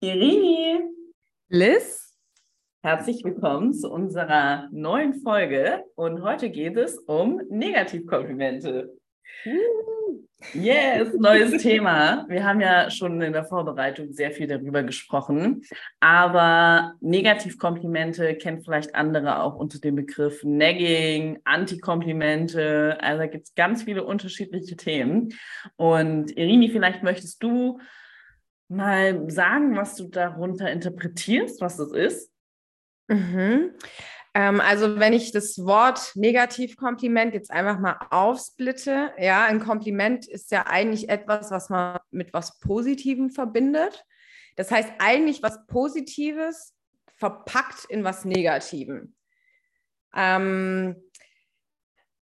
Irini, Liz, herzlich willkommen zu unserer neuen Folge und heute geht es um Negativkomplimente. Yes, neues Thema. Wir haben ja schon in der Vorbereitung sehr viel darüber gesprochen, aber Negativkomplimente kennen vielleicht andere auch unter dem Begriff Nagging, Antikomplimente. Also da gibt es ganz viele unterschiedliche Themen. Und Irini, vielleicht möchtest du mal sagen, was du darunter interpretierst, was das ist? Mhm. Ähm, also wenn ich das Wort Negativkompliment jetzt einfach mal aufsplitte, ja, ein Kompliment ist ja eigentlich etwas, was man mit was Positivem verbindet. Das heißt eigentlich was Positives verpackt in was Negativem. Ähm,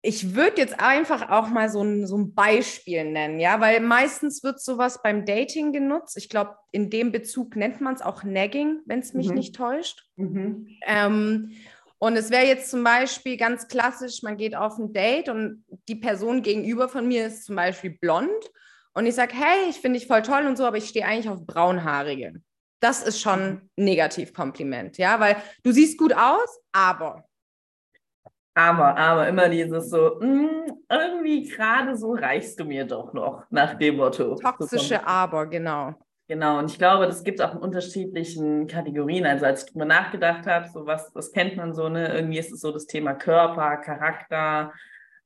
ich würde jetzt einfach auch mal so ein, so ein Beispiel nennen, ja, weil meistens wird sowas beim Dating genutzt. Ich glaube, in dem Bezug nennt man es auch Nagging, wenn es mich mhm. nicht täuscht. Mhm. Ähm, und es wäre jetzt zum Beispiel ganz klassisch, man geht auf ein Date und die Person gegenüber von mir ist zum Beispiel blond und ich sage, hey, ich finde dich voll toll und so, aber ich stehe eigentlich auf braunhaarige. Das ist schon ein mhm. Negativkompliment, ja, weil du siehst gut aus, aber aber, aber immer dieses so, mh, hm, irgendwie gerade so reichst du mir doch noch, nach dem Motto. Toxische Aber, genau. Genau, und ich glaube, das gibt es auch in unterschiedlichen Kategorien. Also als ich drüber nachgedacht habe, so was, was kennt man so, ne? Irgendwie ist es so das Thema Körper, Charakter,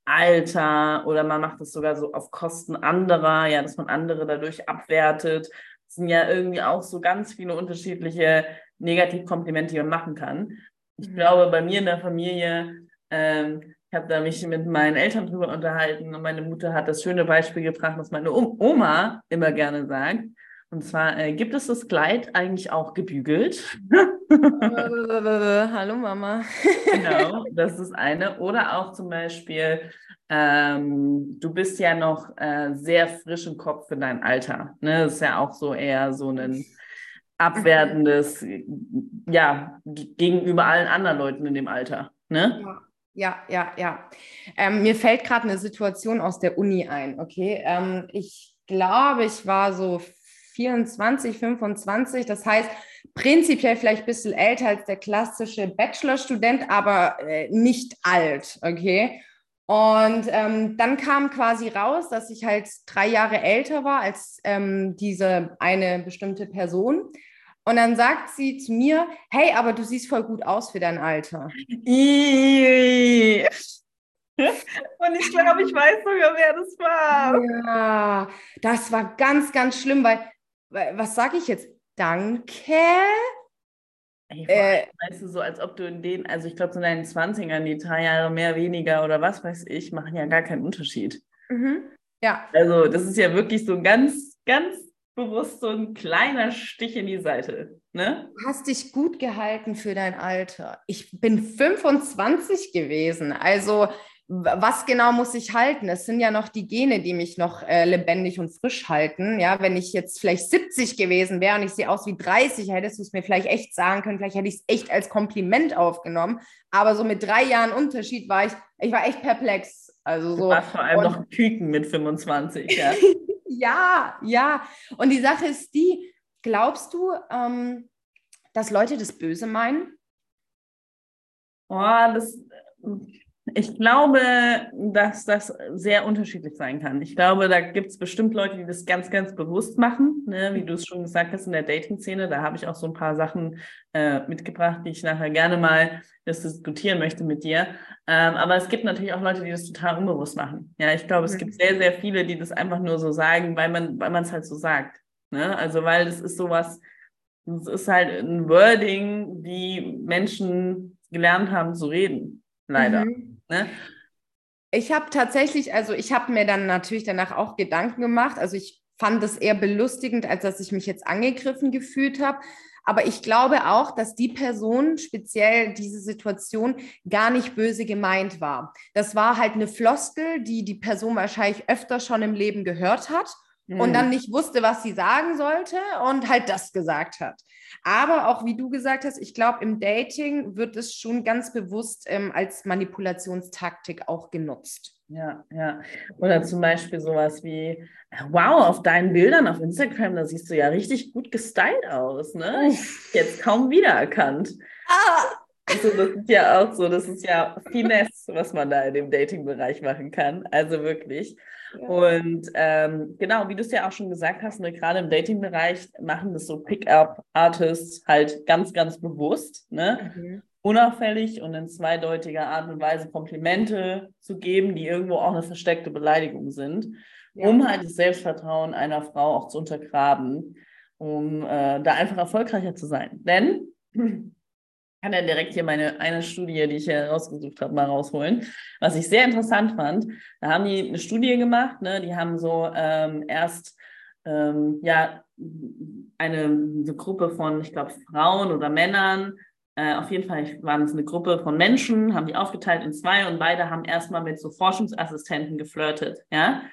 Alter oder man macht es sogar so auf Kosten anderer, ja, dass man andere dadurch abwertet. Das sind ja irgendwie auch so ganz viele unterschiedliche Negativkomplimente, die man machen kann. Ich mhm. glaube, bei mir in der Familie ähm, ich habe da mich mit meinen Eltern drüber unterhalten und meine Mutter hat das schöne Beispiel gebracht, was meine Oma immer gerne sagt. Und zwar äh, gibt es das Kleid eigentlich auch gebügelt. Hallo Mama. genau, das ist eine. Oder auch zum Beispiel, ähm, du bist ja noch äh, sehr frisch im Kopf für dein Alter. Ne? Das ist ja auch so eher so ein abwertendes, ja, gegenüber allen anderen Leuten in dem Alter. Ne? Ja. Ja, ja, ja. Ähm, mir fällt gerade eine Situation aus der Uni ein, okay? Ähm, ich glaube, ich war so 24, 25, das heißt prinzipiell vielleicht ein bisschen älter als der klassische Bachelorstudent, aber äh, nicht alt, okay? Und ähm, dann kam quasi raus, dass ich halt drei Jahre älter war als ähm, diese eine bestimmte Person. Und dann sagt sie zu mir, hey, aber du siehst voll gut aus für dein Alter. Und ich glaube, ich weiß sogar, wer das war. Ja, das war ganz, ganz schlimm, weil, weil was sage ich jetzt? Danke. Ey, äh, weißt du, so als ob du in den, also ich glaube, so in deinen 20ern, die drei Jahre mehr, weniger oder was weiß ich, machen ja gar keinen Unterschied. Mhm. Ja. Also, das ist ja wirklich so ganz, ganz bewusst so ein kleiner Stich in die Seite. Ne? Du hast dich gut gehalten für dein Alter. Ich bin 25 gewesen. Also was genau muss ich halten? Es sind ja noch die Gene, die mich noch äh, lebendig und frisch halten. Ja, wenn ich jetzt vielleicht 70 gewesen wäre und ich sehe aus wie 30, hättest du es mir vielleicht echt sagen können. Vielleicht hätte ich es echt als Kompliment aufgenommen. Aber so mit drei Jahren Unterschied war ich, ich war echt perplex. Also so. Du warst vor allem noch ein Küken mit 25, ja. Ja, ja. Und die Sache ist die, glaubst du, ähm, dass Leute das Böse meinen? Oh, das, ich glaube, dass das sehr unterschiedlich sein kann. Ich glaube, da gibt es bestimmt Leute, die das ganz, ganz bewusst machen, ne? wie du es schon gesagt hast in der Dating-Szene. Da habe ich auch so ein paar Sachen äh, mitgebracht, die ich nachher gerne mal diskutieren möchte mit dir. Ähm, aber es gibt natürlich auch Leute, die das total unbewusst machen. Ja, ich glaube, es mhm. gibt sehr, sehr viele, die das einfach nur so sagen, weil man weil es halt so sagt. Ne? Also, weil es ist sowas, es ist halt ein Wording, wie Menschen gelernt haben zu reden. Leider. Mhm. Ne? Ich habe tatsächlich, also ich habe mir dann natürlich danach auch Gedanken gemacht. Also ich fand es eher belustigend, als dass ich mich jetzt angegriffen gefühlt habe. Aber ich glaube auch, dass die Person, speziell diese Situation, gar nicht böse gemeint war. Das war halt eine Floskel, die die Person wahrscheinlich öfter schon im Leben gehört hat. Mhm. und dann nicht wusste, was sie sagen sollte und halt das gesagt hat. Aber auch wie du gesagt hast, ich glaube, im Dating wird es schon ganz bewusst ähm, als Manipulationstaktik auch genutzt. Ja, ja. Oder zum Beispiel sowas wie, wow, auf deinen Bildern auf Instagram, da siehst du ja richtig gut gestylt aus, ne? Jetzt kaum wiedererkannt. Ah! Also das ist ja auch so, das ist ja Finesse, was man da in dem Dating-Bereich machen kann. Also wirklich. Ja. Und ähm, genau, wie du es ja auch schon gesagt hast, ne, gerade im Dating-Bereich machen das so Pick-up-Artists halt ganz, ganz bewusst, ne? Mhm. unauffällig und in zweideutiger Art und Weise Komplimente zu geben, die irgendwo auch eine versteckte Beleidigung sind, ja. um halt das Selbstvertrauen einer Frau auch zu untergraben, um äh, da einfach erfolgreicher zu sein. Denn kann ja direkt hier meine eine Studie, die ich hier rausgesucht habe, mal rausholen. Was ich sehr interessant fand, da haben die eine Studie gemacht, ne? die haben so ähm, erst ähm, ja eine, eine, Gruppe von, ich glaube, Frauen oder Männern, äh, auf jeden Fall waren es eine Gruppe von Menschen, haben die aufgeteilt in zwei und beide haben erstmal mit so Forschungsassistenten geflirtet, ja,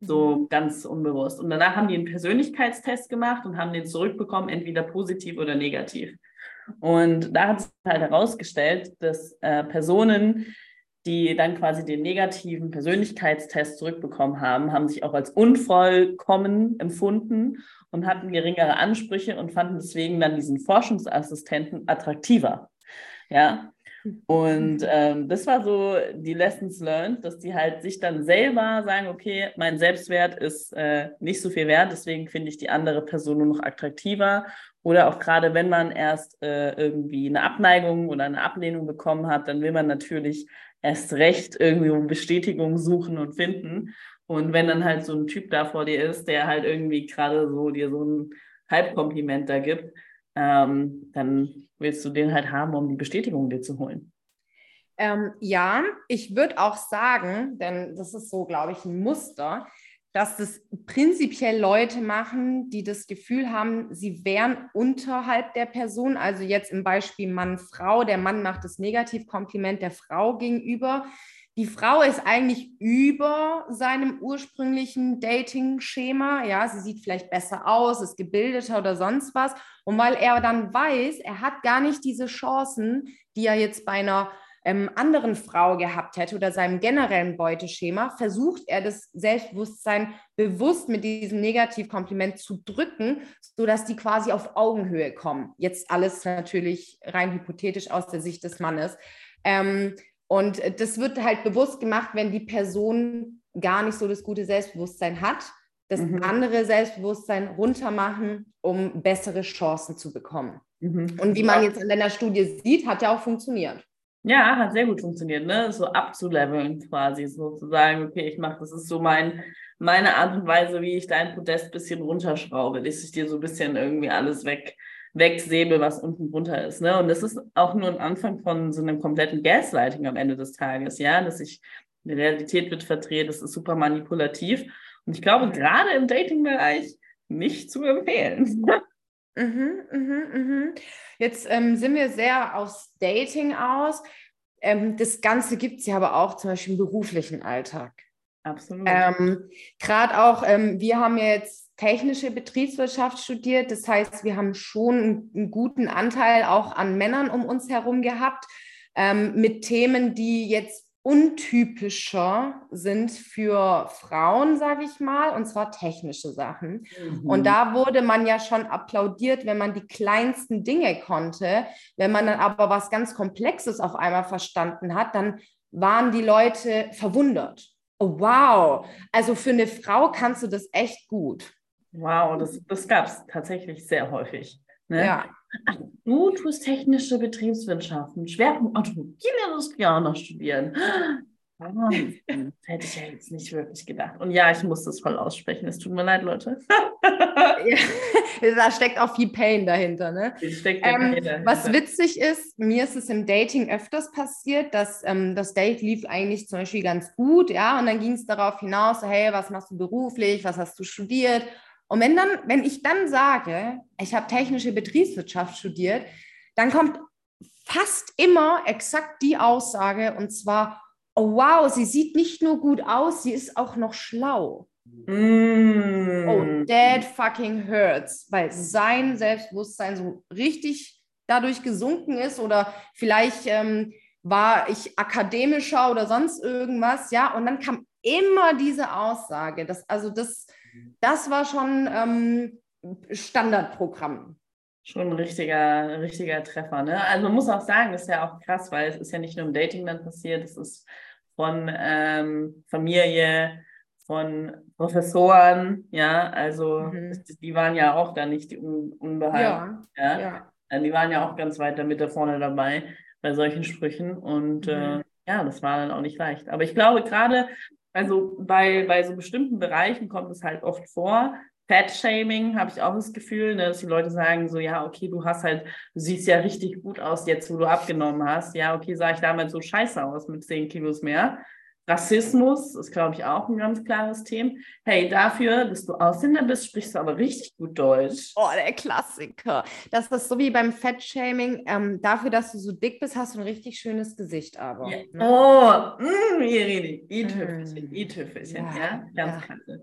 so mhm. ganz unbewusst. Und danach haben die einen Persönlichkeitstest gemacht und haben den zurückbekommen, entweder positiv oder negativ. Und da hat sich halt herausgestellt, dass äh, Personen, die dann quasi den negativen Persönlichkeitstest zurückbekommen haben, haben sich auch als unvollkommen empfunden und hatten geringere Ansprüche und fanden deswegen dann diesen Forschungsassistenten attraktiver. Ja. Und ähm, das war so die Lessons learned, dass die halt sich dann selber sagen, okay, mein Selbstwert ist äh, nicht so viel wert, deswegen finde ich die andere Person nur noch attraktiver oder auch gerade, wenn man erst äh, irgendwie eine Abneigung oder eine Ablehnung bekommen hat, dann will man natürlich erst recht irgendwie um Bestätigung suchen und finden. Und wenn dann halt so ein Typ da vor dir ist, der halt irgendwie gerade so dir so ein Halbkompliment da gibt, ähm, dann willst du den halt haben, um die Bestätigung dir zu holen. Ähm, ja, ich würde auch sagen, denn das ist so, glaube ich, ein Muster, dass das prinzipiell Leute machen, die das Gefühl haben, sie wären unterhalb der Person. Also jetzt im Beispiel Mann-Frau. Der Mann macht das Negativkompliment der Frau gegenüber. Die Frau ist eigentlich über seinem ursprünglichen Dating-Schema. Ja, sie sieht vielleicht besser aus, ist gebildeter oder sonst was. Und weil er dann weiß, er hat gar nicht diese Chancen, die er jetzt bei einer ähm, anderen Frau gehabt hätte oder seinem generellen Beuteschema, versucht er das Selbstbewusstsein bewusst mit diesem Negativkompliment zu drücken, sodass die quasi auf Augenhöhe kommen. Jetzt alles natürlich rein hypothetisch aus der Sicht des Mannes. Ähm, und das wird halt bewusst gemacht, wenn die Person gar nicht so das gute Selbstbewusstsein hat, das mhm. andere Selbstbewusstsein runtermachen, um bessere Chancen zu bekommen. Mhm. Und wie man jetzt in deiner Studie sieht, hat ja auch funktioniert. Ja, hat sehr gut funktioniert, ne? So abzuleveln quasi, sozusagen, okay, ich mache, das ist so mein, meine Art und Weise, wie ich dein Podest bisschen runterschraube, dass ich dir so ein bisschen irgendwie alles weg, wegsäbe, was unten drunter ist. Ne? Und das ist auch nur ein Anfang von so einem kompletten Gaslighting am Ende des Tages, ja, dass ich, die Realität wird verdreht, das ist super manipulativ. Und ich glaube, gerade im Dating-Bereich nicht zu empfehlen. Mhm, mhm, mhm. Jetzt ähm, sind wir sehr aufs Dating aus. Ähm, das Ganze gibt es ja aber auch zum Beispiel im beruflichen Alltag. Absolut. Ähm, Gerade auch, ähm, wir haben ja jetzt technische Betriebswirtschaft studiert. Das heißt, wir haben schon einen, einen guten Anteil auch an Männern um uns herum gehabt ähm, mit Themen, die jetzt untypischer sind für Frauen, sage ich mal, und zwar technische Sachen. Mhm. Und da wurde man ja schon applaudiert, wenn man die kleinsten Dinge konnte. Wenn man dann aber was ganz Komplexes auf einmal verstanden hat, dann waren die Leute verwundert. Oh, wow, also für eine Frau kannst du das echt gut. Wow, das, das gab es tatsächlich sehr häufig. Ne? Ja. Ach, du tust technische Betriebswissenschaften, Schwerpunkt Automobil, das gerne studieren. Ah, das hätte ich ja jetzt nicht wirklich gedacht. Und ja, ich muss das voll aussprechen. Es tut mir leid, Leute. da steckt auch viel Pain dahinter. Ne? Steckt ähm, dahinter. Was witzig ist, mir ist es im Dating öfters passiert, dass ähm, das Date lief eigentlich zum Beispiel ganz gut, ja, und dann ging es darauf hinaus, hey, was machst du beruflich, was hast du studiert? Und wenn dann, wenn ich dann sage, ich habe technische Betriebswirtschaft studiert, dann kommt fast immer exakt die Aussage und zwar, oh wow, sie sieht nicht nur gut aus, sie ist auch noch schlau. Mm. Oh, that fucking hurts, weil sein Selbstbewusstsein so richtig dadurch gesunken ist oder vielleicht ähm, war ich akademischer oder sonst irgendwas, ja, und dann kam immer diese Aussage, dass, also das, das war schon ähm, Standardprogramm. Schon ein richtiger, richtiger Treffer, ne? Also man muss auch sagen, das ist ja auch krass, weil es ist ja nicht nur im Dating dann passiert, es ist von ähm, Familie, von Professoren, ja, also mhm. die waren ja auch da nicht un unbehalten. Ja, ja. ja. Also die waren ja auch ganz weit damit da vorne dabei bei solchen Sprüchen. Und äh, mhm. äh, ja, das war dann auch nicht leicht. Aber ich glaube, gerade, also bei, bei so bestimmten Bereichen kommt es halt oft vor. Fat-Shaming habe ich auch das Gefühl, ne, dass die Leute sagen so, ja, okay, du hast halt, du siehst ja richtig gut aus jetzt, wo du abgenommen hast. Ja, okay, sah ich damals so scheiße aus mit 10 Kilos mehr. Rassismus ist, glaube ich, auch ein ganz klares Thema. Hey, dafür, dass du Ausländer bist, sprichst du aber richtig gut Deutsch. Oh, der Klassiker. Das ist so wie beim Fettshaming. Ähm, dafür, dass du so dick bist, hast du ein richtig schönes Gesicht aber. Ja. Ne? Oh, mm, Irene, i-Tüffelchen, mm. i-Tüffelchen, ja, ja, ganz ja. klasse.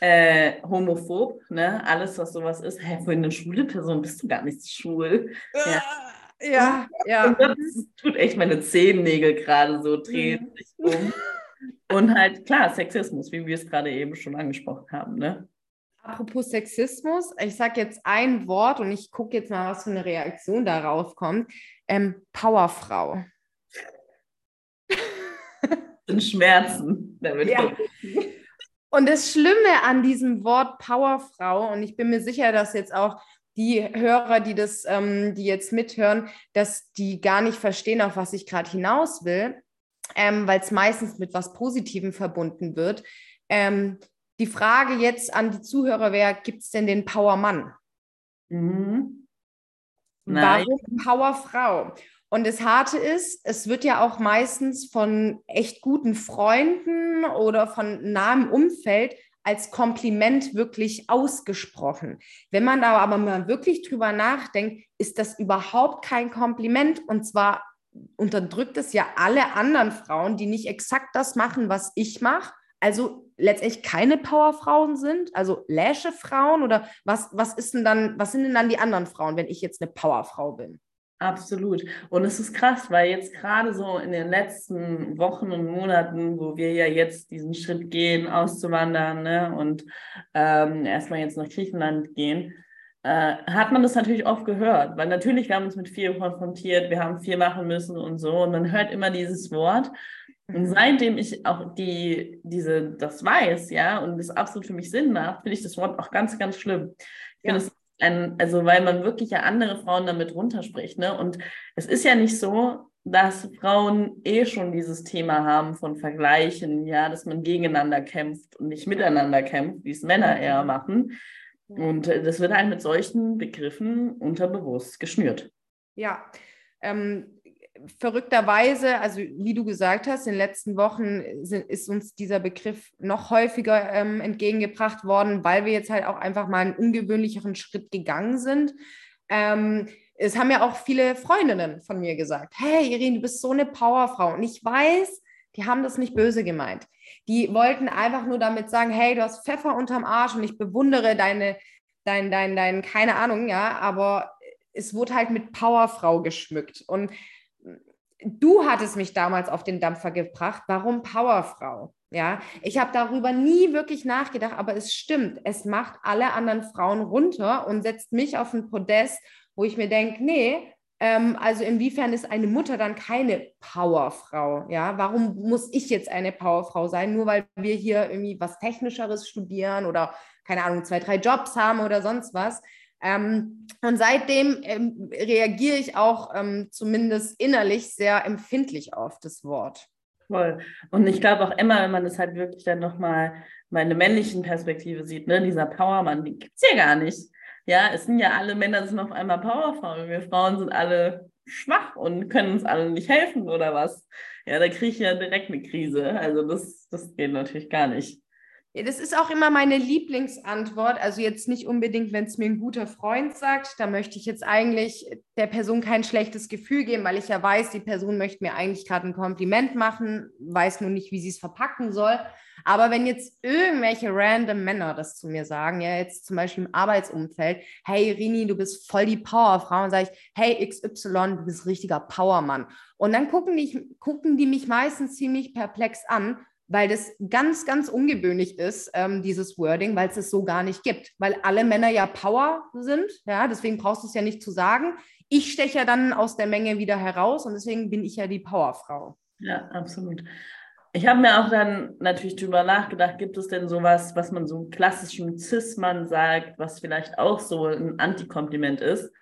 Äh, homophob, ne? Alles, was sowas ist. Hä, für eine schwule Person bist du gar nicht schwul. Ja. Ja, ja. Das tut echt meine Zehennägel gerade so, drehen mhm. sich um. Und halt, klar, Sexismus, wie wir es gerade eben schon angesprochen haben. Ne? Apropos Sexismus, ich sage jetzt ein Wort und ich gucke jetzt mal, was für eine Reaktion darauf kommt. Ähm, Powerfrau. In Schmerzen. Damit ja. Und das Schlimme an diesem Wort Powerfrau, und ich bin mir sicher, dass jetzt auch die Hörer, die das, ähm, die jetzt mithören, dass die gar nicht verstehen, auf was ich gerade hinaus will ähm, weil es meistens mit was Positivem verbunden wird. Ähm, die Frage jetzt an die Zuhörer wäre, gibt es denn den Powermann? Mhm. Warum Powerfrau? Und das Harte ist, es wird ja auch meistens von echt guten Freunden oder von nahem Umfeld als Kompliment wirklich ausgesprochen. Wenn man da aber mal wirklich drüber nachdenkt, ist das überhaupt kein Kompliment und zwar unterdrückt es ja alle anderen Frauen, die nicht exakt das machen, was ich mache. Also letztendlich keine Powerfrauen sind, also Läsche-Frauen oder was, was ist denn dann, was sind denn dann die anderen Frauen, wenn ich jetzt eine Powerfrau bin? Absolut. Und es ist krass, weil jetzt gerade so in den letzten Wochen und Monaten, wo wir ja jetzt diesen Schritt gehen, auszuwandern ne, und ähm, erstmal jetzt nach Griechenland gehen, äh, hat man das natürlich oft gehört, weil natürlich wir haben uns mit viel konfrontiert, wir haben viel machen müssen und so und man hört immer dieses Wort. Und mhm. seitdem ich auch die, diese, das weiß, ja, und das absolut für mich Sinn macht, finde ich das Wort auch ganz, ganz schlimm. Ich finde es ein, also weil man wirklich ja andere Frauen damit runterspricht, ne? Und es ist ja nicht so, dass Frauen eh schon dieses Thema haben von Vergleichen, ja, dass man gegeneinander kämpft und nicht miteinander kämpft, wie es Männer eher machen. Und äh, das wird halt mit solchen Begriffen unterbewusst geschnürt. Ja, ähm, verrückterweise, also wie du gesagt hast, in den letzten Wochen sind, ist uns dieser Begriff noch häufiger ähm, entgegengebracht worden, weil wir jetzt halt auch einfach mal einen ungewöhnlicheren Schritt gegangen sind. Ähm, es haben ja auch viele Freundinnen von mir gesagt, hey Irene, du bist so eine Powerfrau. Und ich weiß, die haben das nicht böse gemeint. Die wollten einfach nur damit sagen, hey, du hast Pfeffer unterm Arsch und ich bewundere deine, dein, dein, dein, keine Ahnung, ja, aber es wurde halt mit Powerfrau geschmückt. Und du hattest mich damals auf den Dampfer gebracht. Warum Powerfrau? Ja, ich habe darüber nie wirklich nachgedacht, aber es stimmt. Es macht alle anderen Frauen runter und setzt mich auf ein Podest, wo ich mir denke, nee, also inwiefern ist eine Mutter dann keine Powerfrau? Ja, warum muss ich jetzt eine Powerfrau sein, nur weil wir hier irgendwie was Technischeres studieren oder keine Ahnung, zwei, drei Jobs haben oder sonst was? Ähm, und seitdem ähm, reagiere ich auch ähm, zumindest innerlich sehr empfindlich auf das Wort. Voll. Und ich glaube auch immer, wenn man das halt wirklich dann nochmal meine männlichen Perspektive sieht, ne, dieser Powermann, den gibt es ja gar nicht. Ja, es sind ja alle Männer sind auf einmal Powerfrauen. Wir Frauen sind alle schwach und können uns alle nicht helfen oder was. Ja, da kriege ich ja direkt eine Krise. Also das, das geht natürlich gar nicht. Ja, das ist auch immer meine Lieblingsantwort. Also jetzt nicht unbedingt, wenn es mir ein guter Freund sagt. Da möchte ich jetzt eigentlich der Person kein schlechtes Gefühl geben, weil ich ja weiß, die Person möchte mir eigentlich gerade ein Kompliment machen, weiß nur nicht, wie sie es verpacken soll. Aber wenn jetzt irgendwelche random Männer das zu mir sagen, ja, jetzt zum Beispiel im Arbeitsumfeld, hey Rini, du bist voll die Powerfrau, und sage ich, hey XY, du bist richtiger Powermann. Und dann gucken die, gucken die mich meistens ziemlich perplex an, weil das ganz, ganz ungewöhnlich ist, ähm, dieses Wording, weil es es so gar nicht gibt. Weil alle Männer ja Power sind, ja, deswegen brauchst du es ja nicht zu sagen. Ich steche ja dann aus der Menge wieder heraus und deswegen bin ich ja die Powerfrau. Ja, absolut. Ich habe mir auch dann natürlich drüber nachgedacht, gibt es denn sowas, was man so klassischen Cis-Mann sagt, was vielleicht auch so ein Antikompliment ist?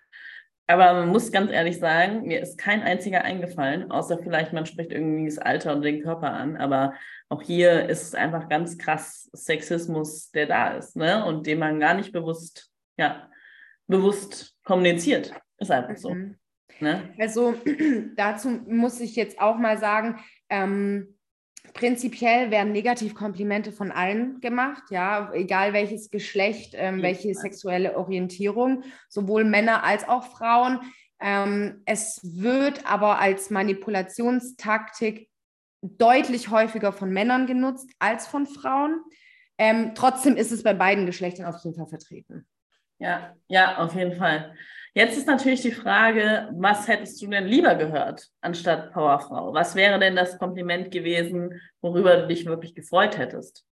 Aber man muss ganz ehrlich sagen, mir ist kein einziger eingefallen, außer vielleicht man spricht irgendwie das Alter und den Körper an. Aber auch hier ist es einfach ganz krass Sexismus, der da ist, ne? Und den man gar nicht bewusst, ja, bewusst kommuniziert. Ist einfach so. Mhm. Ne? Also dazu muss ich jetzt auch mal sagen, ähm, Prinzipiell werden Negativkomplimente von allen gemacht, ja, egal welches Geschlecht, ähm, welche sexuelle Orientierung, sowohl Männer als auch Frauen. Ähm, es wird aber als Manipulationstaktik deutlich häufiger von Männern genutzt als von Frauen. Ähm, trotzdem ist es bei beiden Geschlechtern auf jeden Fall vertreten. Ja, ja, auf jeden Fall. Jetzt ist natürlich die Frage, was hättest du denn lieber gehört anstatt Powerfrau? Was wäre denn das Kompliment gewesen, worüber du dich wirklich gefreut hättest?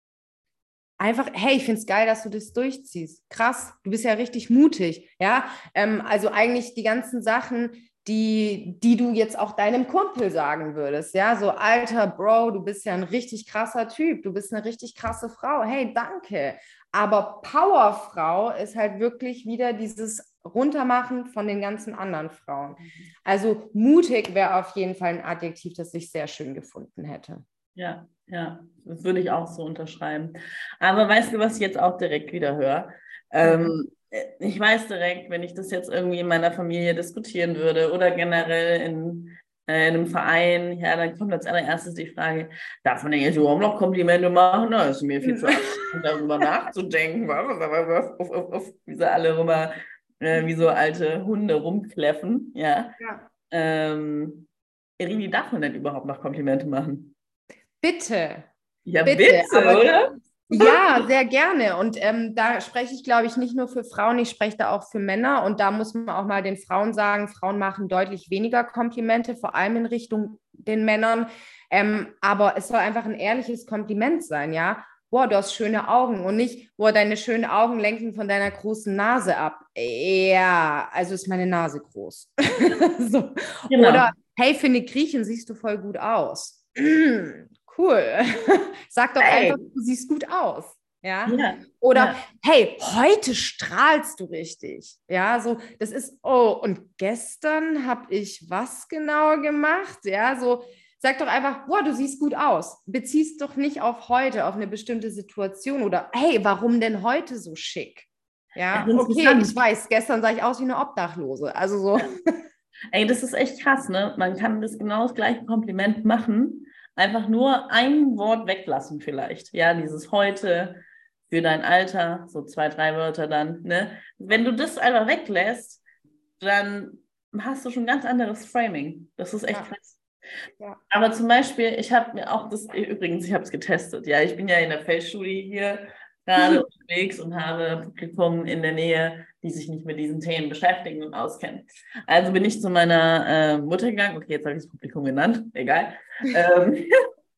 Einfach, hey, ich finde es geil, dass du das durchziehst. Krass, du bist ja richtig mutig. Ja, ähm, also eigentlich die ganzen Sachen, die, die du jetzt auch deinem Kumpel sagen würdest. Ja, so alter Bro, du bist ja ein richtig krasser Typ, du bist eine richtig krasse Frau. Hey, danke. Aber Powerfrau ist halt wirklich wieder dieses Runtermachen von den ganzen anderen Frauen. Mhm. Also mutig wäre auf jeden Fall ein Adjektiv, das ich sehr schön gefunden hätte. Ja, ja, das würde ich auch so unterschreiben. Aber weißt du, was ich jetzt auch direkt wieder höre? Ähm, mhm. ich weiß direkt, wenn ich das jetzt irgendwie in meiner Familie diskutieren würde oder generell in, äh, in einem Verein, ja, dann kommt als allererstes die Frage, darf man denn jetzt überhaupt noch Komplimente machen? Da ist mir viel zu anstrengend, darüber nachzudenken, was, auf, auf, auf, wie sie alle rüber äh, wie so alte Hunde rumkläffen. Ja. ja. Ähm, Irini, darf man denn überhaupt noch Komplimente machen? Bitte. Ja, bitte, bitte oder? Ja, sehr gerne. Und ähm, da spreche ich, glaube ich, nicht nur für Frauen, ich spreche da auch für Männer. Und da muss man auch mal den Frauen sagen, Frauen machen deutlich weniger Komplimente, vor allem in Richtung den Männern. Ähm, aber es soll einfach ein ehrliches Kompliment sein, ja boah, du hast schöne Augen und nicht, boah, deine schönen Augen lenken von deiner großen Nase ab. Ja, also ist meine Nase groß. so. genau. Oder, hey, für eine Griechen siehst du voll gut aus. cool. Sag doch hey. einfach, du siehst gut aus. Ja? ja. Oder ja. hey, heute strahlst du richtig. Ja, so, das ist, oh, und gestern habe ich was genau gemacht? Ja, so, Sag doch einfach, boah, du siehst gut aus. Beziehst doch nicht auf heute, auf eine bestimmte Situation oder hey, warum denn heute so schick? Ja, okay, ich weiß, gestern sah ich aus wie eine Obdachlose. Also so. Ey, das ist echt krass, ne? Man kann das genau das gleiche Kompliment machen, einfach nur ein Wort weglassen vielleicht. Ja, dieses heute für dein Alter, so zwei, drei Wörter dann, ne? Wenn du das einfach weglässt, dann hast du schon ein ganz anderes Framing. Das ist echt ja. krass. Ja. Aber zum Beispiel, ich habe mir auch das, übrigens, ich habe es getestet. Ja, ich bin ja in der Feldstudie hier gerade unterwegs und habe Publikum in der Nähe, die sich nicht mit diesen Themen beschäftigen und auskennen. Also bin ich zu meiner äh, Mutter gegangen. Okay, jetzt habe ich das Publikum genannt, egal. ähm,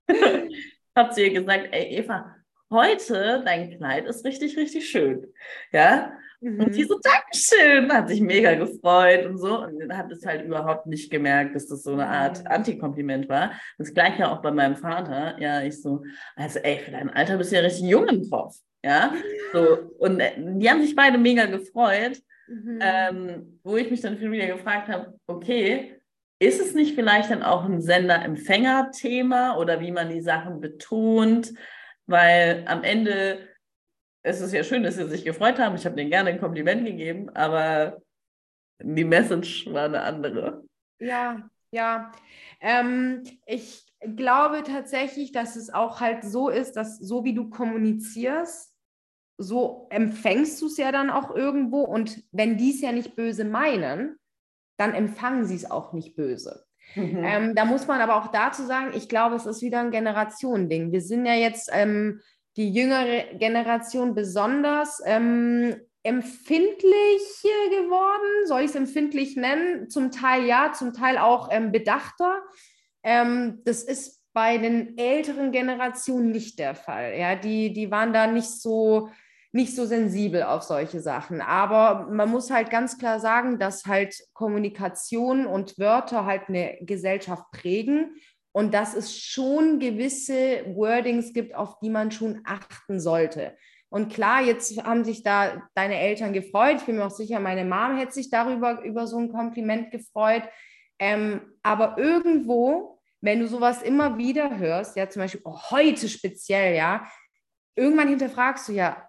habe zu ihr gesagt, ey Eva, heute dein Kleid ist richtig, richtig schön. Ja, Mhm. Und sie so, Dankeschön, hat sich mega gefreut und so. Und hat es halt überhaupt nicht gemerkt, dass das so eine Art mhm. Antikompliment war. Das gleiche auch bei meinem Vater. Ja, ich so, also ey, für dein Alter bist du ja richtig jung im Kopf. Ja, so. Und äh, die haben sich beide mega gefreut. Mhm. Ähm, wo ich mich dann wieder gefragt habe, okay, ist es nicht vielleicht dann auch ein Sender-Empfänger-Thema oder wie man die Sachen betont? Weil am Ende es ist ja schön, dass sie sich gefreut haben. Ich habe denen gerne ein Kompliment gegeben, aber die Message war eine andere. Ja, ja. Ähm, ich glaube tatsächlich, dass es auch halt so ist, dass so wie du kommunizierst, so empfängst du es ja dann auch irgendwo. Und wenn die es ja nicht böse meinen, dann empfangen sie es auch nicht böse. Mhm. Ähm, da muss man aber auch dazu sagen, ich glaube, es ist wieder ein Generationending. Wir sind ja jetzt ähm, die jüngere Generation besonders ähm, empfindlich geworden. Soll ich es empfindlich nennen? Zum Teil ja, zum Teil auch ähm, bedachter. Ähm, das ist bei den älteren Generationen nicht der Fall. Ja, die, die waren da nicht so nicht so sensibel auf solche Sachen. Aber man muss halt ganz klar sagen, dass halt Kommunikation und Wörter halt eine Gesellschaft prägen und dass es schon gewisse Wordings gibt, auf die man schon achten sollte. Und klar, jetzt haben sich da deine Eltern gefreut. Ich bin mir auch sicher, meine Mom hätte sich darüber über so ein Kompliment gefreut. Ähm, aber irgendwo, wenn du sowas immer wieder hörst, ja, zum Beispiel oh, heute speziell, ja, irgendwann hinterfragst du ja,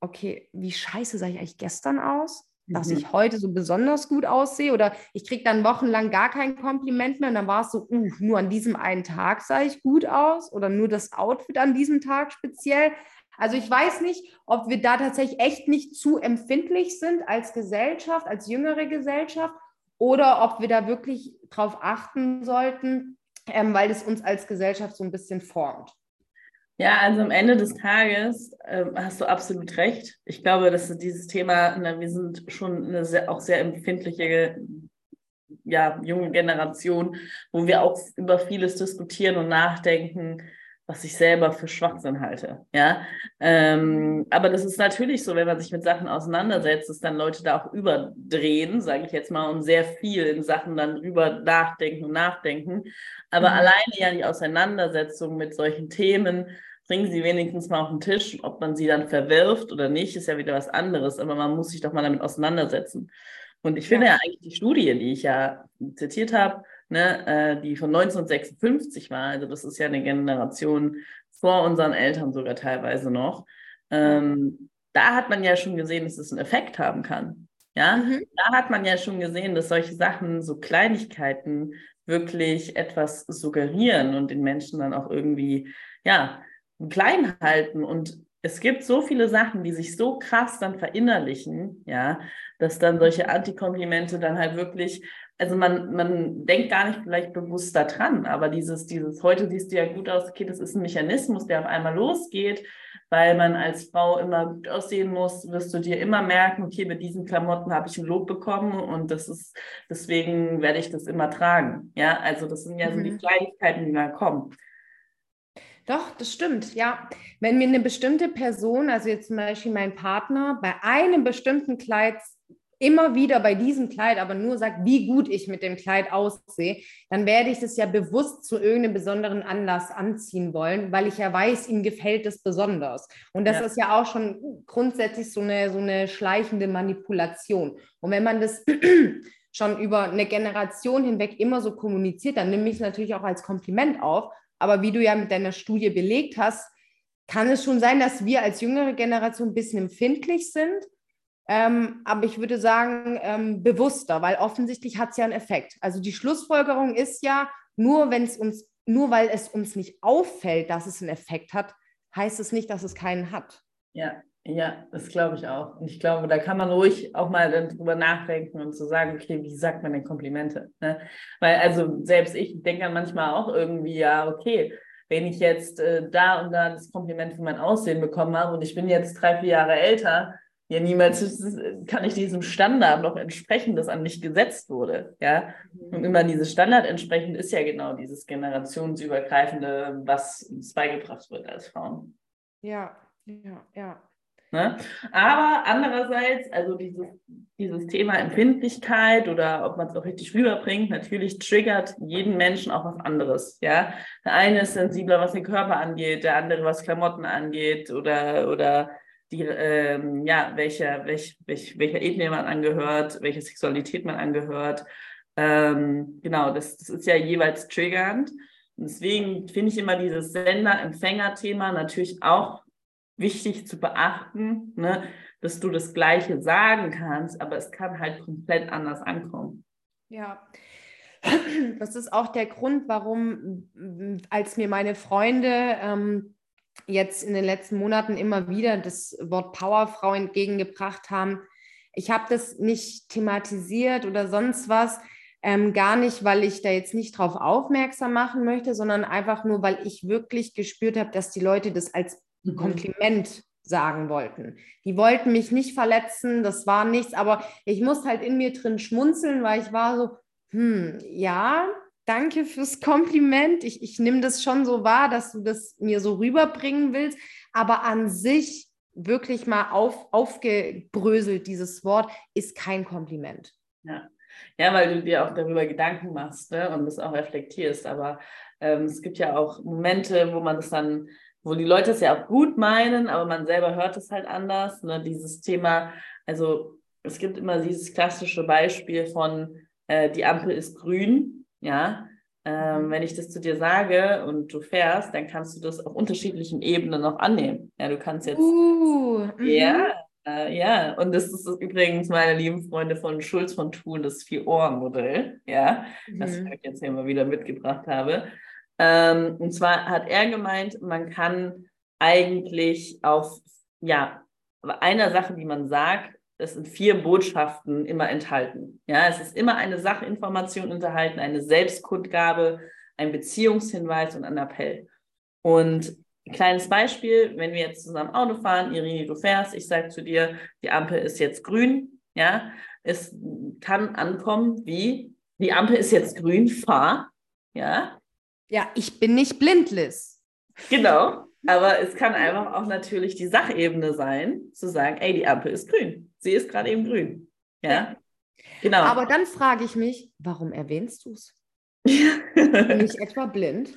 okay, wie scheiße sah ich eigentlich gestern aus? Dass mhm. ich heute so besonders gut aussehe oder ich kriege dann wochenlang gar kein Kompliment mehr und dann war es so, uh, nur an diesem einen Tag sah ich gut aus oder nur das Outfit an diesem Tag speziell. Also ich weiß nicht, ob wir da tatsächlich echt nicht zu empfindlich sind als Gesellschaft, als jüngere Gesellschaft oder ob wir da wirklich drauf achten sollten, ähm, weil es uns als Gesellschaft so ein bisschen formt. Ja, also am Ende des Tages äh, hast du absolut recht. Ich glaube, dass dieses Thema, na, wir sind schon eine sehr, auch sehr empfindliche ja, junge Generation, wo wir auch über vieles diskutieren und nachdenken was ich selber für Schwachsinn halte. Ja, ähm, aber das ist natürlich so, wenn man sich mit Sachen auseinandersetzt, dass dann Leute da auch überdrehen, sage ich jetzt mal, und sehr viel in Sachen dann drüber nachdenken und nachdenken. Aber mhm. alleine ja die Auseinandersetzung mit solchen Themen bringen sie wenigstens mal auf den Tisch. Ob man sie dann verwirft oder nicht, ist ja wieder was anderes. Aber man muss sich doch mal damit auseinandersetzen. Und ich finde ja, ja eigentlich die Studie, die ich ja zitiert habe, ne, äh, die von 1956 war, also das ist ja eine Generation vor unseren Eltern sogar teilweise noch, ähm, da hat man ja schon gesehen, dass es einen Effekt haben kann. Ja, mhm. da hat man ja schon gesehen, dass solche Sachen, so Kleinigkeiten, wirklich etwas suggerieren und den Menschen dann auch irgendwie, ja, klein halten. Und es gibt so viele Sachen, die sich so krass dann verinnerlichen, ja, dass dann solche Antikomplimente dann halt wirklich also man, man denkt gar nicht vielleicht bewusst daran, aber dieses, dieses, heute siehst du ja gut aus, okay, das ist ein Mechanismus, der auf einmal losgeht, weil man als Frau immer gut aussehen muss, wirst du dir immer merken, okay, mit diesen Klamotten habe ich ein Lob bekommen und das ist, deswegen werde ich das immer tragen. Ja, also das sind ja mhm. so die mhm. Kleinigkeiten, die da kommen. Doch, das stimmt, ja. Wenn mir eine bestimmte Person, also jetzt zum Beispiel mein Partner, bei einem bestimmten Kleid immer wieder bei diesem Kleid aber nur sagt, wie gut ich mit dem Kleid aussehe, dann werde ich es ja bewusst zu irgendeinem besonderen Anlass anziehen wollen, weil ich ja weiß, ihm gefällt es besonders. Und das ja. ist ja auch schon grundsätzlich so eine, so eine schleichende Manipulation. Und wenn man das schon über eine Generation hinweg immer so kommuniziert, dann nehme ich es natürlich auch als Kompliment auf. Aber wie du ja mit deiner Studie belegt hast, kann es schon sein, dass wir als jüngere Generation ein bisschen empfindlich sind ähm, aber ich würde sagen, ähm, bewusster, weil offensichtlich hat es ja einen Effekt. Also die Schlussfolgerung ist ja, nur wenn es uns, nur weil es uns nicht auffällt, dass es einen Effekt hat, heißt es nicht, dass es keinen hat. Ja, ja, das glaube ich auch. Und ich glaube, da kann man ruhig auch mal drüber nachdenken und zu so sagen, okay, wie sagt man denn Komplimente? Ne? Weil also selbst ich denke dann manchmal auch irgendwie, ja, okay, wenn ich jetzt äh, da und da das Kompliment für mein Aussehen bekommen habe und ich bin jetzt drei, vier Jahre älter, ja niemals kann ich diesem Standard noch entsprechen, das an mich gesetzt wurde. Ja? Und immer dieses Standard entsprechend ist ja genau dieses generationsübergreifende, was uns beigebracht wird als Frauen. Ja, ja, ja. Ne? Aber andererseits, also dieses, dieses Thema Empfindlichkeit oder ob man es auch richtig rüberbringt, natürlich triggert jeden Menschen auch was anderes. Ja? Der eine ist sensibler, was den Körper angeht, der andere, was Klamotten angeht oder, oder die, ähm, ja, welcher, welch, welch, welcher Ethnie man angehört, welche Sexualität man angehört. Ähm, genau, das, das ist ja jeweils triggernd. Und deswegen finde ich immer dieses Sender-Empfänger-Thema natürlich auch wichtig zu beachten, ne, dass du das Gleiche sagen kannst, aber es kann halt komplett anders ankommen. Ja. Das ist auch der Grund, warum, als mir meine Freunde ähm, jetzt in den letzten Monaten immer wieder das Wort Powerfrau entgegengebracht haben. Ich habe das nicht thematisiert oder sonst was, Ähm, gar nicht, weil ich da jetzt nicht drauf aufmerksam machen möchte, sondern einfach nur, weil ich wirklich gespürt habe, dass die Leute das als mhm. Kompliment sagen wollten. Die wollten mich nicht verletzen, das war nichts, aber ich musste halt in mir drin schmunzeln, weil ich war so, hm, ja, danke fürs Kompliment. Ich, ich nehme das schon so wahr, dass du das mir so rüberbringen willst, aber an sich wirklich mal auf, aufgebröselt, dieses Wort, ist kein Kompliment. Ja. ja, weil du dir auch darüber Gedanken machst ne, und das auch reflektierst. Aber ähm, es gibt ja auch Momente, wo man das dann, wo die Leute es ja auch gut meinen, aber man selber hört es halt anders. Ne, dieses Thema, also es gibt immer dieses klassische Beispiel von, äh, die Ampel ist grün, ja, ähm, mhm. wenn ich das zu dir sage und du fährst, dann kannst du das auf unterschiedlichen Ebenen noch annehmen. Ja, du kannst jetzt. Uh, ja, äh, ja. Und das ist übrigens meine lieben Freunde von Schulz von Thun, das Vier-Ohren-Modell. Ja, mhm. das ich jetzt hier mal wieder mitgebracht habe. Ähm, und zwar hat er gemeint, man kann eigentlich auf, ja, einer Sache, die man sagt, es sind vier Botschaften immer enthalten. Ja, es ist immer eine Sachinformation enthalten, eine Selbstkundgabe, ein Beziehungshinweis und ein Appell. Und ein kleines Beispiel, wenn wir jetzt zusammen Auto fahren, Irini, du fährst, ich sage zu dir, die Ampel ist jetzt grün, ja, es kann ankommen wie, die Ampel ist jetzt grün, fahr, ja. Ja, ich bin nicht blind, Liz. Genau, aber es kann einfach auch natürlich die Sachebene sein, zu sagen, ey, die Ampel ist grün. Sie ist gerade eben grün. Ja? ja. Genau. Aber dann frage ich mich, warum erwähnst du es? Nicht etwa blind.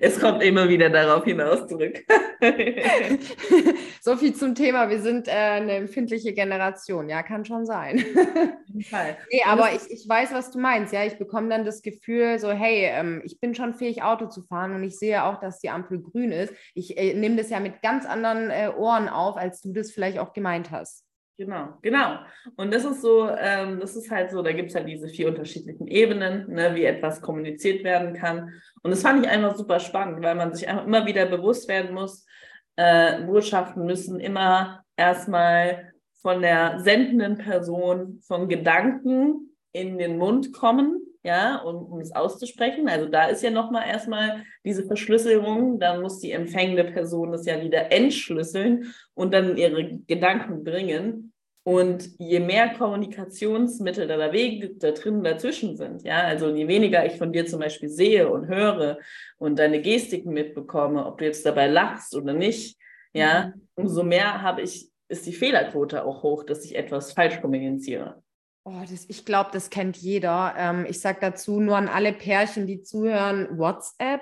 es kommt immer wieder darauf hinaus zurück. so viel zum Thema. Wir sind äh, eine empfindliche Generation. Ja, kann schon sein. nee, aber ich, ich weiß, was du meinst. Ja, ich bekomme dann das Gefühl, so, hey, ähm, ich bin schon fähig, Auto zu fahren und ich sehe auch, dass die Ampel grün ist. Ich äh, nehme das ja mit ganz anderen äh, Ohren auf, als du das vielleicht auch gemeint hast. Genau, genau. Und das ist so, ähm, das ist halt so, da gibt es halt diese vier unterschiedlichen Ebenen, ne, wie etwas kommuniziert werden kann. Und das fand ich einfach super spannend, weil man sich einfach immer wieder bewusst werden muss, äh, Botschaften müssen immer erstmal von der sendenden Person, von Gedanken in den Mund kommen ja, um, um es auszusprechen. Also da ist ja nochmal erstmal diese Verschlüsselung, dann muss die empfängende Person das ja wieder entschlüsseln und dann ihre Gedanken bringen. Und je mehr Kommunikationsmittel da, da Wege da drin dazwischen sind, ja, also je weniger ich von dir zum Beispiel sehe und höre und deine Gestiken mitbekomme, ob du jetzt dabei lachst oder nicht, ja, mhm. umso mehr habe ich, ist die Fehlerquote auch hoch, dass ich etwas falsch kommuniziere. Oh, das, ich glaube, das kennt jeder. Ähm, ich sage dazu nur an alle Pärchen, die zuhören, WhatsApp.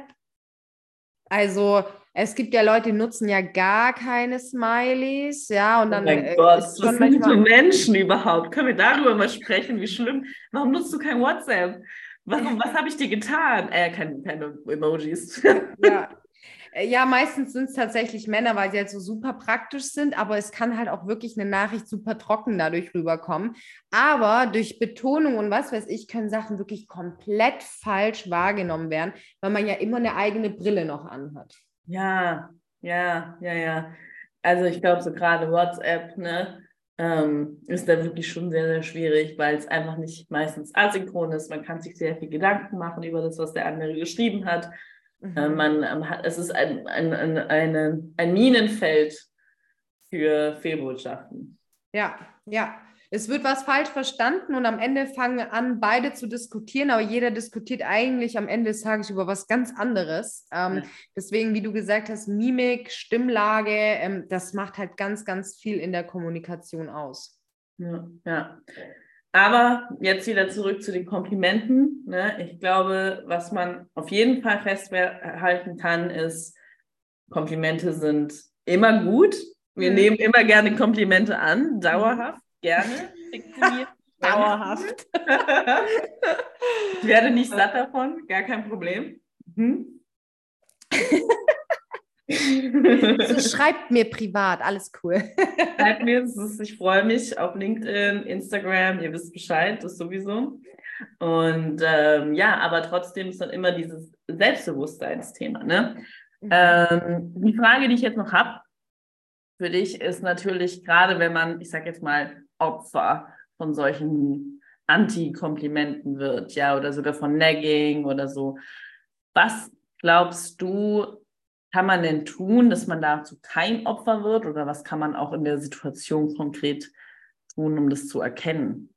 Also es gibt ja Leute, die nutzen ja gar keine Smileys, ja, und dann. Oh mein äh, Gott, was sind manchmal... Menschen überhaupt? Können wir darüber mal sprechen? Wie schlimm? Warum nutzt du kein WhatsApp? Warum, was habe ich dir getan? Äh, keine, keine Emojis. Ja, ja, meistens sind es tatsächlich Männer, weil sie halt so super praktisch sind, aber es kann halt auch wirklich eine Nachricht super trocken dadurch rüberkommen. Aber durch Betonung und was weiß ich, können Sachen wirklich komplett falsch wahrgenommen werden, weil man ja immer eine eigene Brille noch anhat. Ja, ja, ja, ja. Also ich glaube, so gerade WhatsApp, ne? Ähm, ist da wirklich schon sehr, sehr schwierig, weil es einfach nicht meistens asynchron ist. Man kann sich sehr viel Gedanken machen über das, was der andere geschrieben hat. Äh, mhm. man ähm, es ist ein, ein, ein, eine, ein Minenfeld für Fehlbotschaften. Ja, ja. Es wird was falsch verstanden und am Ende fangen an, beide zu diskutieren, aber jeder diskutiert eigentlich am Ende des Tages über was ganz anderes. Ähm, ja. Deswegen, wie du gesagt hast, Mimik, Stimmlage, ähm, das macht halt ganz, ganz viel in der Kommunikation aus. Ja, ja. Aber jetzt wieder zurück zu den Komplimenten. Ne? Ich glaube, was man auf jeden Fall festhalten kann, ist, Komplimente sind immer gut. Wir mhm. nehmen immer gerne Komplimente an, dauerhaft, gerne. dauerhaft. ich werde nicht satt davon, gar kein Problem. Mhm. so, schreibt mir privat, alles cool. schreibt mir, ist, ich freue mich auf LinkedIn, Instagram, ihr wisst Bescheid, das sowieso. Und ähm, ja, aber trotzdem ist dann immer dieses Selbstbewusstseinsthema. Ne? Mhm. Ähm, die Frage, die ich jetzt noch habe für dich, ist natürlich gerade, wenn man, ich sage jetzt mal, Opfer von solchen Anti-Komplimenten wird, ja, oder sogar von Nagging oder so. Was glaubst du, kann man denn tun, dass man dazu kein Opfer wird oder was kann man auch in der Situation konkret tun, um das zu erkennen?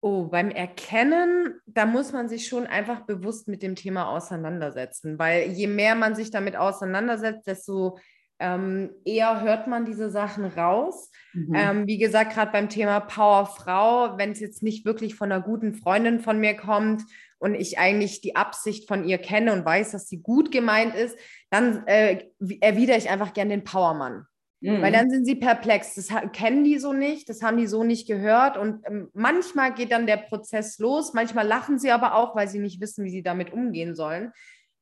Oh, beim Erkennen, da muss man sich schon einfach bewusst mit dem Thema auseinandersetzen, weil je mehr man sich damit auseinandersetzt, desto ähm, eher hört man diese Sachen raus. Mhm. Ähm, wie gesagt, gerade beim Thema Powerfrau, wenn es jetzt nicht wirklich von einer guten Freundin von mir kommt und ich eigentlich die Absicht von ihr kenne und weiß, dass sie gut gemeint ist, dann äh, erwidere ich einfach gern den Powermann. Mhm. Weil dann sind sie perplex. Das kennen die so nicht, das haben die so nicht gehört. Und ähm, manchmal geht dann der Prozess los, manchmal lachen sie aber auch, weil sie nicht wissen, wie sie damit umgehen sollen.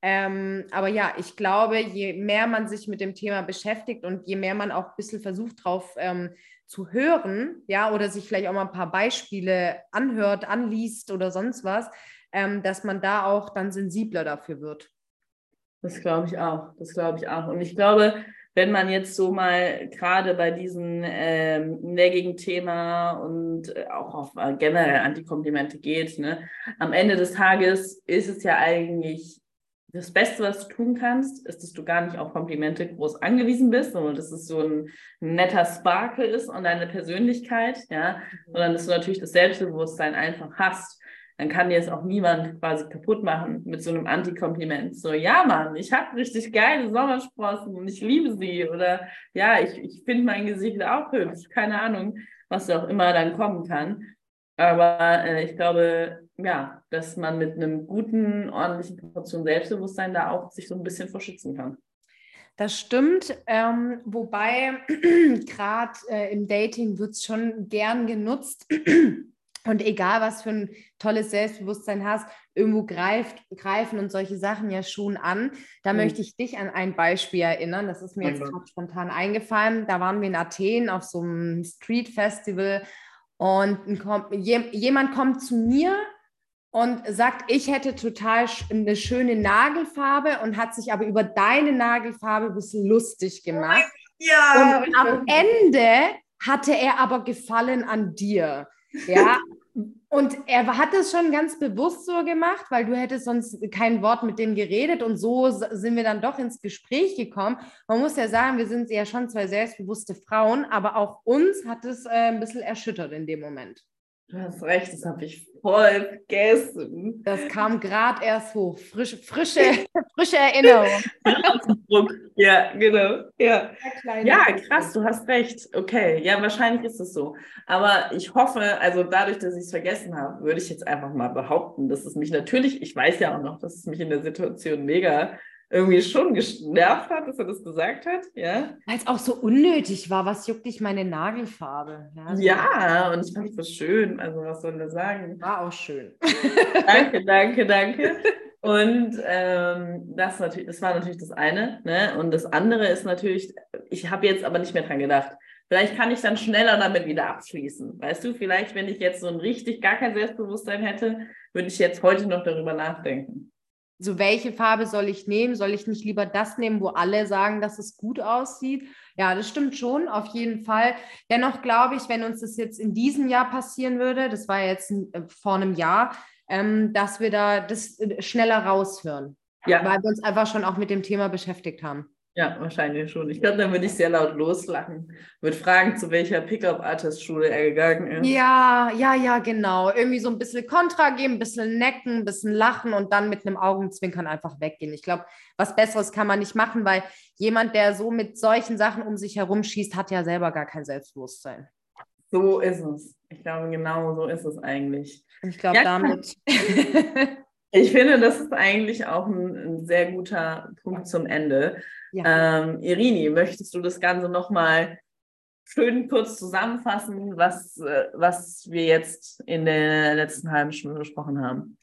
Ähm, aber ja, ich glaube, je mehr man sich mit dem Thema beschäftigt und je mehr man auch ein bisschen versucht, drauf ähm, zu hören, ja, oder sich vielleicht auch mal ein paar Beispiele anhört, anliest oder sonst was, ähm, dass man da auch dann sensibler dafür wird. Das glaube ich auch. Das glaube ich auch. Und ich glaube, wenn man jetzt so mal gerade bei diesem ähm, Nagging-Thema und äh, auch auf äh, generell Antikomplimente geht, ne, am Ende des Tages ist es ja eigentlich das Beste, was du tun kannst, ist, dass du gar nicht auf Komplimente groß angewiesen bist, sondern dass es so ein netter Sparkle ist und deine Persönlichkeit, ja, sondern dass du natürlich das Selbstbewusstsein einfach hast dann kann dir es auch niemand quasi kaputt machen mit so einem Antikompliment. So, ja, Mann, ich habe richtig geile Sommersprossen und ich liebe sie. Oder ja, ich, ich finde mein Gesicht auch hübsch. Keine Ahnung, was auch immer dann kommen kann. Aber äh, ich glaube, ja, dass man mit einem guten, ordentlichen Portion Selbstbewusstsein da auch sich so ein bisschen verschützen kann. Das stimmt, ähm, wobei gerade äh, im Dating wird es schon gern genutzt, und egal, was für ein tolles Selbstbewusstsein hast, irgendwo greift, greifen und solche Sachen ja schon an. Da mhm. möchte ich dich an ein Beispiel erinnern. Das ist mir jetzt gerade spontan eingefallen. Da waren wir in Athen auf so einem Street Festival und jemand kommt zu mir und sagt, ich hätte total eine schöne Nagelfarbe und hat sich aber über deine Nagelfarbe ein bisschen lustig gemacht. Ja. Und am Ende hatte er aber Gefallen an dir. Ja, und er hat es schon ganz bewusst so gemacht, weil du hättest sonst kein Wort mit dem geredet und so sind wir dann doch ins Gespräch gekommen. Man muss ja sagen, wir sind ja schon zwei selbstbewusste Frauen, aber auch uns hat es äh, ein bisschen erschüttert in dem Moment. Du hast recht, das habe ich voll vergessen. Das kam gerade erst hoch. Frisch, frische, frische Erinnerung. ja, genau. Ja. ja, krass, du hast recht. Okay, ja, wahrscheinlich ist es so. Aber ich hoffe, also dadurch, dass ich es vergessen habe, würde ich jetzt einfach mal behaupten, dass es mich natürlich, ich weiß ja auch noch, dass es mich in der Situation mega irgendwie schon genervt hat, dass er das gesagt hat, ja. Weil es auch so unnötig war, was juckt dich meine Nagelfarbe? Ja, so. ja und ich fand es schön, also was soll man sagen? War auch schön. danke, danke, danke. Und ähm, das, natürlich, das war natürlich das eine. Ne? Und das andere ist natürlich, ich habe jetzt aber nicht mehr dran gedacht. Vielleicht kann ich dann schneller damit wieder abschließen. Weißt du, vielleicht, wenn ich jetzt so ein richtig gar kein Selbstbewusstsein hätte, würde ich jetzt heute noch darüber nachdenken so welche Farbe soll ich nehmen? Soll ich nicht lieber das nehmen, wo alle sagen, dass es gut aussieht? Ja, das stimmt schon, auf jeden Fall. Dennoch glaube ich, wenn uns das jetzt in diesem Jahr passieren würde, das war jetzt äh, vor einem Jahr, ähm, dass wir da das äh, schneller raushören. Ja. Weil wir uns einfach schon auch mit dem Thema beschäftigt haben. Ja, wahrscheinlich schon. Ich glaube, dann würde ich sehr laut loslachen. Würde fragen, zu welcher Pickup-Artist-Schule er gegangen ist. Ja, ja, ja, genau. Irgendwie so ein bisschen Kontra geben, ein bisschen necken, ein bisschen lachen und dann mit einem Augenzwinkern einfach weggehen. Ich glaube, was Besseres kann man nicht machen, weil jemand, der so mit solchen Sachen um sich herum schießt, hat ja selber gar kein Selbstbewusstsein. So ist es. Ich glaube, genau so ist es eigentlich. Ich glaube, ja, damit. Ich finde, das ist eigentlich auch ein, ein sehr guter Punkt zum Ende. Ja. Ähm, Irini, möchtest du das Ganze nochmal schön kurz zusammenfassen, was, äh, was wir jetzt in der letzten halben Stunde besprochen haben?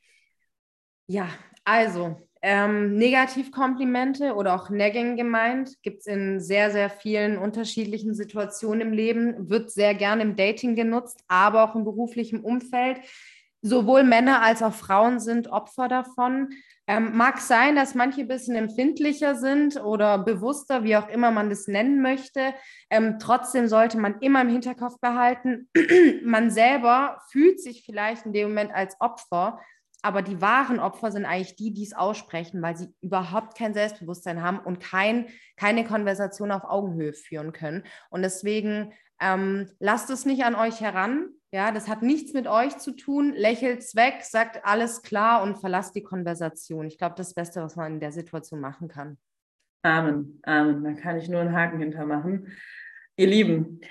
Ja, also ähm, Negativkomplimente oder auch Nagging gemeint gibt es in sehr, sehr vielen unterschiedlichen Situationen im Leben, wird sehr gerne im Dating genutzt, aber auch im beruflichen Umfeld sowohl Männer als auch Frauen sind Opfer davon. Ähm, mag sein, dass manche ein bisschen empfindlicher sind oder bewusster, wie auch immer man das nennen möchte. Ähm, trotzdem sollte man immer im Hinterkopf behalten, man selber fühlt sich vielleicht in dem Moment als Opfer, aber die wahren Opfer sind eigentlich die, die es aussprechen, weil sie überhaupt kein Selbstbewusstsein haben und kein, keine Konversation auf Augenhöhe führen können. Und deswegen ähm, lasst es nicht an euch heran. Ja, das hat nichts mit euch zu tun. Lächelt weg, sagt alles klar und verlasst die Konversation. Ich glaube, das Beste, was man in der Situation machen kann. Amen, Amen. Da kann ich nur einen Haken hintermachen. Ihr Lieben,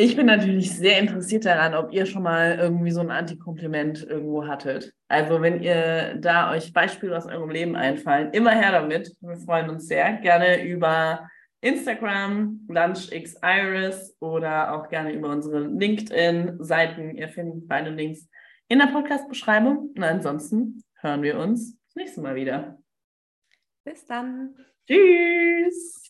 ich bin natürlich sehr interessiert daran, ob ihr schon mal irgendwie so ein Antikompliment irgendwo hattet. Also wenn ihr da euch Beispiele aus eurem Leben einfallen, immer her damit. Wir freuen uns sehr. Gerne über Instagram, LunchXIris oder auch gerne über unsere LinkedIn-Seiten. Ihr findet beide Links in der Podcast-Beschreibung. Und ansonsten hören wir uns das nächste Mal wieder. Bis dann. Tschüss.